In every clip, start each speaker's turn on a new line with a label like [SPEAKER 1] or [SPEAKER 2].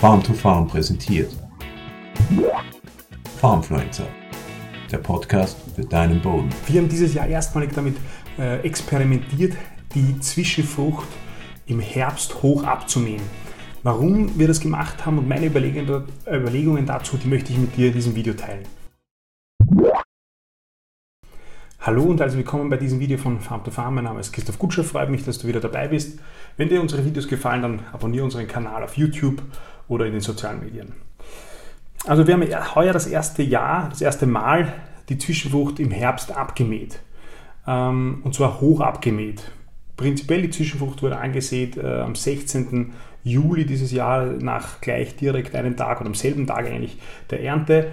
[SPEAKER 1] Farm to Farm präsentiert. Farmfluencer, der Podcast für deinen Boden.
[SPEAKER 2] Wir haben dieses Jahr erstmalig damit äh, experimentiert, die Zwischenfrucht im Herbst hoch abzumähen. Warum wir das gemacht haben und meine Überlegungen dazu, die möchte ich mit dir in diesem Video teilen. Hallo und herzlich willkommen bei diesem Video von Farm to Farm. Mein Name ist Christoph Gutscher, freut mich, dass du wieder dabei bist. Wenn dir unsere Videos gefallen, dann abonniere unseren Kanal auf YouTube oder in den sozialen Medien. Also wir haben heuer das erste Jahr, das erste Mal die Zwischenfrucht im Herbst abgemäht. Ähm, und zwar hoch abgemäht. Prinzipiell die Zwischenfrucht wurde angesät äh, am 16. Juli dieses Jahr nach gleich direkt einem Tag oder am selben Tag eigentlich der Ernte.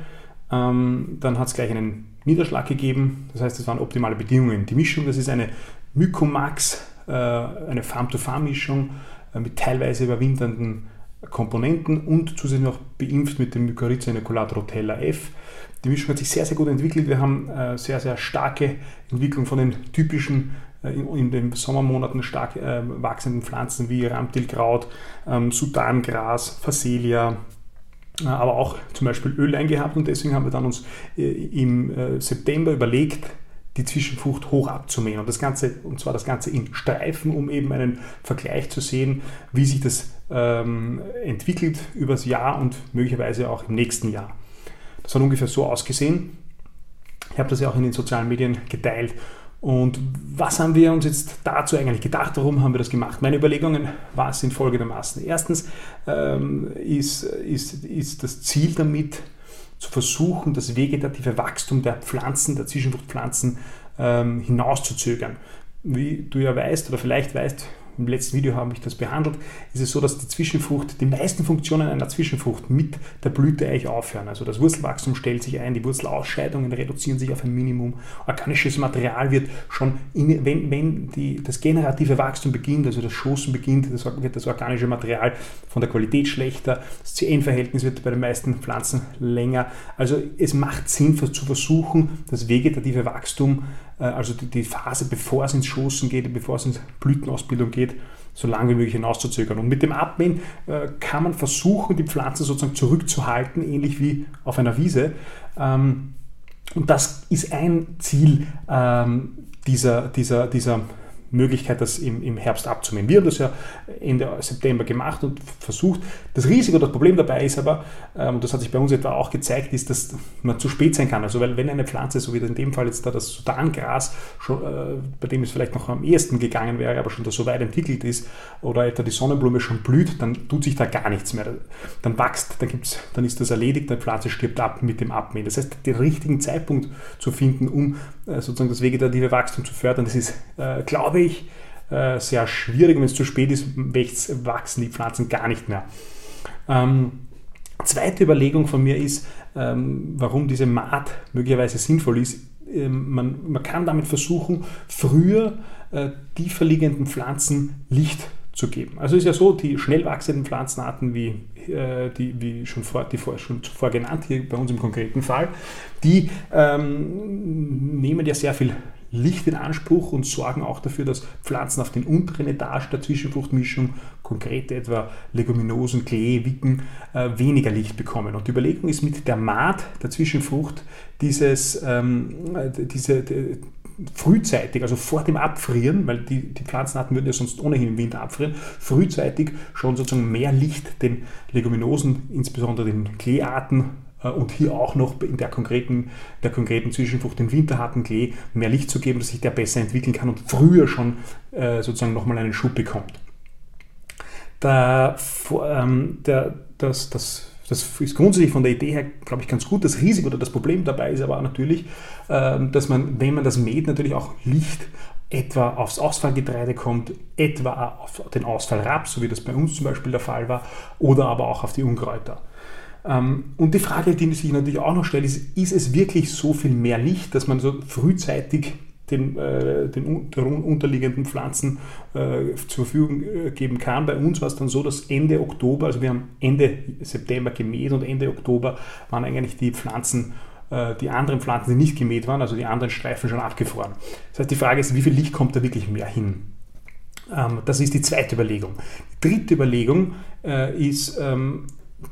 [SPEAKER 2] Ähm, dann hat es gleich einen Niederschlag gegeben. Das heißt, es waren optimale Bedingungen. Die Mischung, das ist eine Mycomax, äh, eine Farm-to-Farm-Mischung äh, mit teilweise überwinternden Komponenten und zusätzlich noch beimpft mit dem Mycorrhiza inoculat Rotella F. Die Mischung hat sich sehr, sehr gut entwickelt. Wir haben äh, sehr, sehr starke Entwicklung von den typischen äh, in, den Sommermonaten stark äh, wachsenden Pflanzen wie Ramtilkraut, ähm, Sudangras, Phacelia, äh, aber auch zum Beispiel Öl gehabt und deswegen haben wir dann uns äh, im äh, September überlegt, die Zwischenfrucht hoch abzumähen und das Ganze, und zwar das Ganze in Streifen, um eben einen Vergleich zu sehen, wie sich das ähm, entwickelt übers Jahr und möglicherweise auch im nächsten Jahr. Das hat ungefähr so ausgesehen. Ich habe das ja auch in den sozialen Medien geteilt und was haben wir uns jetzt dazu eigentlich gedacht? Warum haben wir das gemacht? Meine Überlegungen war, sind folgendermaßen. Erstens ähm, ist, ist, ist das Ziel damit, zu versuchen, das vegetative Wachstum der Pflanzen, der Zwischenfruchtpflanzen ähm, hinauszuzögern. Wie du ja weißt oder vielleicht weißt, im letzten Video habe ich das behandelt, ist es so, dass die Zwischenfrucht, die meisten Funktionen einer Zwischenfrucht mit der Blüte eigentlich aufhören. Also das Wurzelwachstum stellt sich ein, die Wurzelausscheidungen reduzieren sich auf ein Minimum. Organisches Material wird schon, in, wenn, wenn die, das generative Wachstum beginnt, also das Schoßen beginnt, das, wird das organische Material von der Qualität schlechter, das CN-Verhältnis wird bei den meisten Pflanzen länger. Also es macht Sinn zu versuchen, das vegetative Wachstum also die, Phase, bevor es ins Schoßen geht, bevor es in Blütenausbildung geht, so lange wie möglich hinauszuzögern. Und mit dem Abmähen äh, kann man versuchen, die Pflanze sozusagen zurückzuhalten, ähnlich wie auf einer Wiese. Ähm, und das ist ein Ziel ähm, dieser, dieser, dieser Möglichkeit, das im, im Herbst abzunehmen. Wir haben das ja Ende September gemacht und versucht. Das Risiko, das Problem dabei ist aber, ähm, und das hat sich bei uns etwa auch gezeigt, ist, dass man zu spät sein kann. Also weil wenn eine Pflanze, so wie in dem Fall jetzt da das Sudangras, schon, äh, bei dem es vielleicht noch am ehesten gegangen wäre, aber schon da so weit entwickelt ist, oder etwa die Sonnenblume schon blüht, dann tut sich da gar nichts mehr. Dann wächst, dann, gibt's, dann ist das erledigt, die Pflanze stirbt ab mit dem Abmähen. Das heißt, den richtigen Zeitpunkt zu finden, um sozusagen das vegetative Wachstum zu fördern, das ist, äh, glaube glaube ich, äh, sehr schwierig. Wenn es zu spät ist, wachsen die Pflanzen gar nicht mehr. Ähm, zweite Überlegung von mir ist, ähm, warum diese Maat möglicherweise sinnvoll ist. Ähm, man, man, kann damit versuchen, früher äh, tiefer liegenden Pflanzen Licht zu geben. Also ist ja so, die schnell wachsenden Pflanzenarten, wie, äh, die, wie schon, vor, die vor, schon zuvor genannt, hier bei uns im konkreten Fall, die ähm, nehmen ja sehr viel Licht in Anspruch und sorgen auch dafür, dass Pflanzen auf den unteren Etagen der Zwischenfruchtmischung, konkret etwa Leguminosen, Klee, Wicken, äh, weniger Licht bekommen. Und die Überlegung ist mit der Maat der Zwischenfrucht dieses, ähm, diese, die, frühzeitig, also vor dem Abfrieren, weil die, die Pflanzenarten würden ja sonst ohnehin im Winter abfrieren, frühzeitig schon sozusagen mehr Licht den Leguminosen, insbesondere den Kleearten äh, und hier auch noch in der konkreten, der konkreten Zwischenfrucht, den winterharten Klee, mehr Licht zu geben, dass sich der besser entwickeln kann und früher schon äh, sozusagen nochmal einen Schub bekommt. Der, ähm, der, das, das, das ist grundsätzlich von der Idee her, glaube ich, ganz gut. Das Risiko oder das Problem dabei ist aber natürlich, ähm, dass man, wenn man das mäht, natürlich auch Licht etwa aufs Ausfallgetreide kommt, etwa auf den Ausfallraps, so wie das bei uns zum Beispiel der Fall war, oder aber auch auf die Unkräuter. Ähm, und die Frage, die sich natürlich auch noch stellt, ist, ist es wirklich so viel mehr Licht, dass man so frühzeitig den, äh, den unterliegenden Pflanzen äh, zur Verfügung äh, geben kann. Bei uns war es dann so, dass Ende Oktober, also wir haben Ende September gemäht und Ende Oktober waren eigentlich die Pflanzen, äh, die anderen Pflanzen, die nicht gemäht waren, also die anderen Streifen schon abgefroren. Das heißt, die Frage ist, wie viel Licht kommt da wirklich mehr hin? Ähm, das ist die zweite Überlegung. Die dritte Überlegung äh, ist, ähm,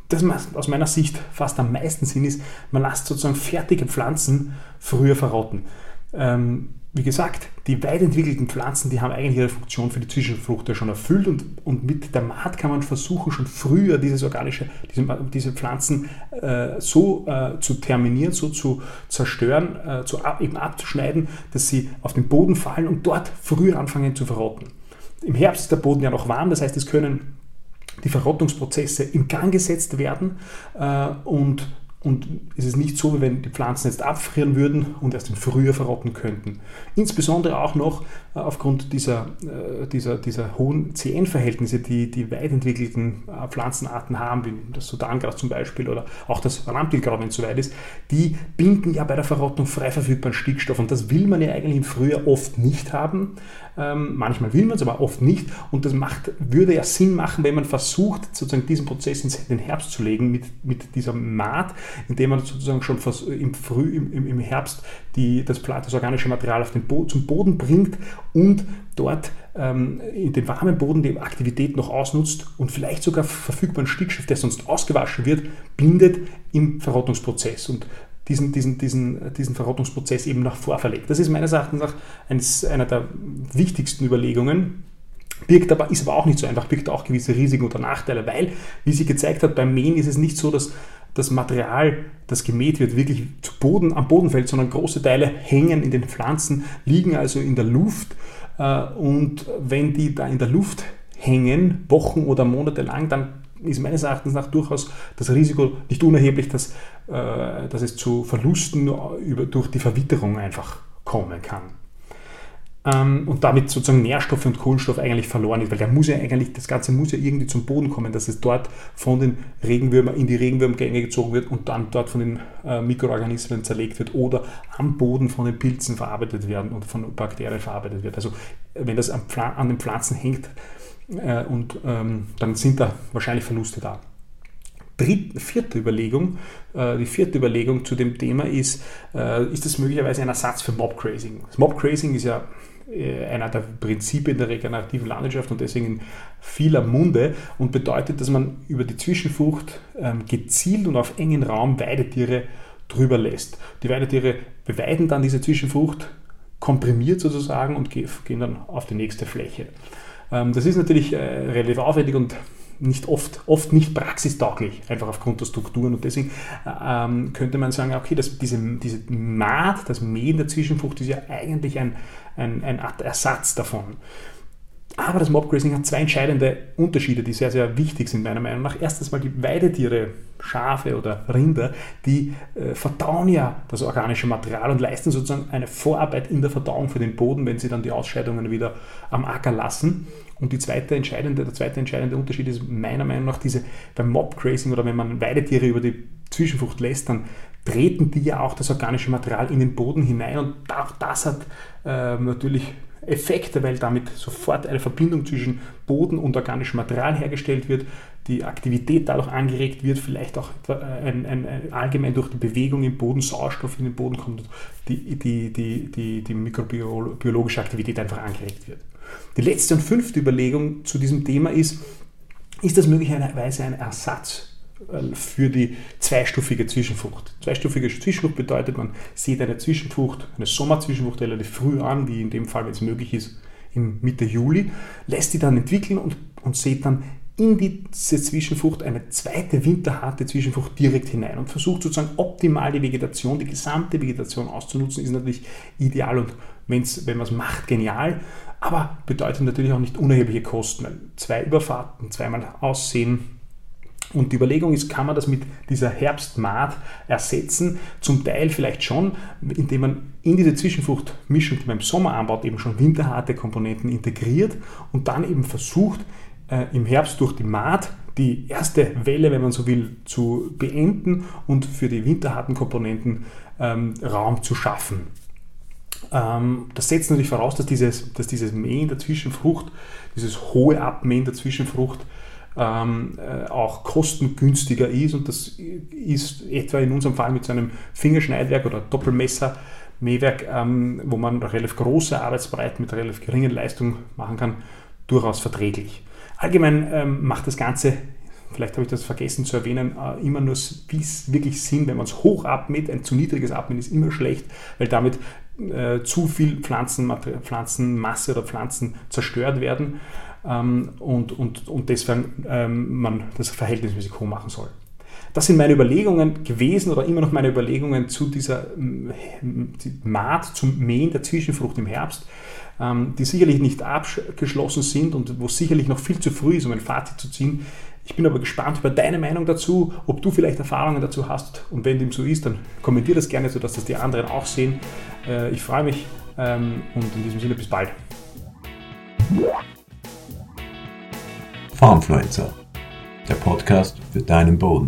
[SPEAKER 2] das macht aus meiner Sicht fast am meisten Sinn ist, man lässt sozusagen fertige Pflanzen früher verrotten. Ähm, wie gesagt, die weit entwickelten Pflanzen, die haben eigentlich ihre Funktion für die Zwischenfrucht ja schon erfüllt und, und mit der Maat kann man versuchen, schon früher dieses organische, diese, diese Pflanzen äh, so äh, zu terminieren, so zu zerstören, äh, zu, eben abzuschneiden, dass sie auf den Boden fallen und dort früher anfangen zu verrotten. Im Herbst ist der Boden ja noch warm, das heißt, es können die Verrottungsprozesse in Gang gesetzt werden äh, und und es ist nicht so, wie wenn die Pflanzen jetzt abfrieren würden und erst im Frühjahr verrotten könnten. Insbesondere auch noch äh, aufgrund dieser, äh, dieser, dieser hohen CN-Verhältnisse, die die weit entwickelten äh, Pflanzenarten haben, wie das Sudangras zum Beispiel oder auch das Rampelkraut, wenn es soweit ist, die binden ja bei der Verrottung frei verfügbaren Stickstoff und das will man ja eigentlich im Frühjahr oft nicht haben. Ähm, manchmal will man es, aber oft nicht und das macht, würde ja Sinn machen, wenn man versucht, sozusagen diesen Prozess in den Herbst zu legen mit, mit dieser Maat, indem man sozusagen schon im, Früh, im, im Herbst die, das, das organische Material auf den Bo zum Boden bringt und dort ähm, in den warmen Boden die Aktivität noch ausnutzt und vielleicht sogar verfügbaren Stickstoff, der sonst ausgewaschen wird, bindet im Verrottungsprozess und diesen, diesen, diesen, diesen Verrottungsprozess eben nach vorverlegt. Das ist meines Erachtens auch eines, einer der wichtigsten Überlegungen, birgt aber, ist aber auch nicht so einfach, birgt auch gewisse Risiken oder Nachteile, weil, wie sie gezeigt hat, beim Mähen ist es nicht so, dass das Material, das gemäht wird, wirklich zu Boden, am Boden fällt, sondern große Teile hängen in den Pflanzen, liegen also in der Luft. Äh, und wenn die da in der Luft hängen, Wochen oder Monate lang, dann ist meines Erachtens nach durchaus das Risiko nicht unerheblich, dass, äh, dass es zu Verlusten durch die Verwitterung einfach kommen kann ähm, und damit sozusagen Nährstoffe und Kohlenstoff eigentlich verloren ist, weil der muss ja eigentlich, das Ganze muss ja irgendwie zum Boden kommen, dass es dort von den Regenwürmern in die Regenwürmgänge gezogen wird und dann dort von den äh, Mikroorganismen zerlegt wird oder am Boden von den Pilzen verarbeitet werden und von Bakterien verarbeitet wird. Also wenn das an den Pflanzen hängt äh, und ähm, dann sind da wahrscheinlich Verluste da. Dritte, vierte Überlegung, äh, die vierte Überlegung zu dem Thema ist, äh, ist das möglicherweise ein Ersatz für Mobgrazing? Das Mobgrazing ist ja einer der Prinzipien der regenerativen Landwirtschaft und deswegen in vieler Munde und bedeutet, dass man über die Zwischenfrucht ähm, gezielt und auf engen Raum Weidetiere drüber lässt. Die Weidetiere beweiden dann diese Zwischenfrucht komprimiert sozusagen und gehen dann auf die nächste Fläche. Ähm, das ist natürlich äh, relativ aufwendig und nicht oft, oft nicht praxistauglich, einfach aufgrund der Strukturen. Und deswegen ähm, könnte man sagen, okay, das, diese, diese Maat, das Mähen der Zwischenfrucht ist ja eigentlich ein, ein, ein Ersatz davon. Aber das Mobgrazing hat zwei entscheidende Unterschiede, die sehr, sehr wichtig sind, meiner Meinung nach. Erstens mal die Weidetiere, Schafe oder Rinder, die äh, verdauen ja das organische Material und leisten sozusagen eine Vorarbeit in der Verdauung für den Boden, wenn sie dann die Ausscheidungen wieder am Acker lassen. Und die zweite entscheidende, der zweite entscheidende Unterschied ist meiner Meinung nach diese beim Mobgrazing oder wenn man Weidetiere über die Zwischenfrucht lässt, dann treten die ja auch das organische Material in den Boden hinein und auch das hat äh, natürlich Effekte, weil damit sofort eine Verbindung zwischen Boden und organischem Material hergestellt wird, die Aktivität dadurch angeregt wird, vielleicht auch ein, ein, ein, allgemein durch die Bewegung im Boden Sauerstoff in den Boden kommt und die, die, die, die, die mikrobiologische Aktivität einfach angeregt wird. Die letzte und fünfte Überlegung zu diesem Thema ist, ist das möglicherweise ein Ersatz äh, für die zweistufige Zwischenfrucht. Zweistufige Zwischenfrucht bedeutet, man sieht eine Zwischenfrucht, eine Sommerzwischenfrucht relativ früh an, wie in dem Fall, wenn es möglich ist, im Mitte Juli, lässt die dann entwickeln und, und sieht dann in diese Zwischenfrucht eine zweite winterharte Zwischenfrucht direkt hinein und versucht sozusagen optimal die Vegetation, die gesamte Vegetation auszunutzen, ist natürlich ideal und wenn's, wenn man es macht, genial, aber bedeutet natürlich auch nicht unerhebliche Kosten. Zwei Überfahrten, zweimal Aussehen, und die Überlegung ist, kann man das mit dieser Herbstmaat ersetzen? Zum Teil vielleicht schon, indem man in diese Zwischenfruchtmischung, die man im Sommer anbaut, eben schon winterharte Komponenten integriert und dann eben versucht, äh, im Herbst durch die Maat die erste Welle, wenn man so will, zu beenden und für die winterharten Komponenten ähm, Raum zu schaffen. Ähm, das setzt natürlich voraus, dass dieses, dass dieses Mähen der Zwischenfrucht, dieses hohe Abmähen der Zwischenfrucht ähm, äh, auch kostengünstiger ist und das ist etwa in unserem Fall mit so einem Fingerschneidwerk oder Doppelmesser Mähwerk, ähm, wo man relativ große Arbeitsbreiten mit relativ geringen Leistung machen kann, durchaus verträglich. Allgemein ähm, macht das Ganze vielleicht habe ich das vergessen zu erwähnen, äh, immer nur, wirklich sind, wenn man es hoch abmäht. Ein zu niedriges Abmähen ist immer schlecht, weil damit äh, zu viel Pflanzenmasse oder Pflanzen zerstört werden ähm, und, und, und deswegen ähm, man das verhältnismäßig hoch machen soll. Das sind meine Überlegungen gewesen oder immer noch meine Überlegungen zu dieser Maat zum Mähen der Zwischenfrucht im Herbst, die sicherlich nicht abgeschlossen sind und wo sicherlich noch viel zu früh ist, um ein Fazit zu ziehen. Ich bin aber gespannt über deine Meinung dazu, ob du vielleicht Erfahrungen dazu hast und wenn dem so ist, dann kommentier das gerne, sodass das die anderen auch sehen. Äh, ich freue mich ähm, und in diesem Sinne bis bald.
[SPEAKER 1] Farmfluencer, der Podcast für deinen Boden.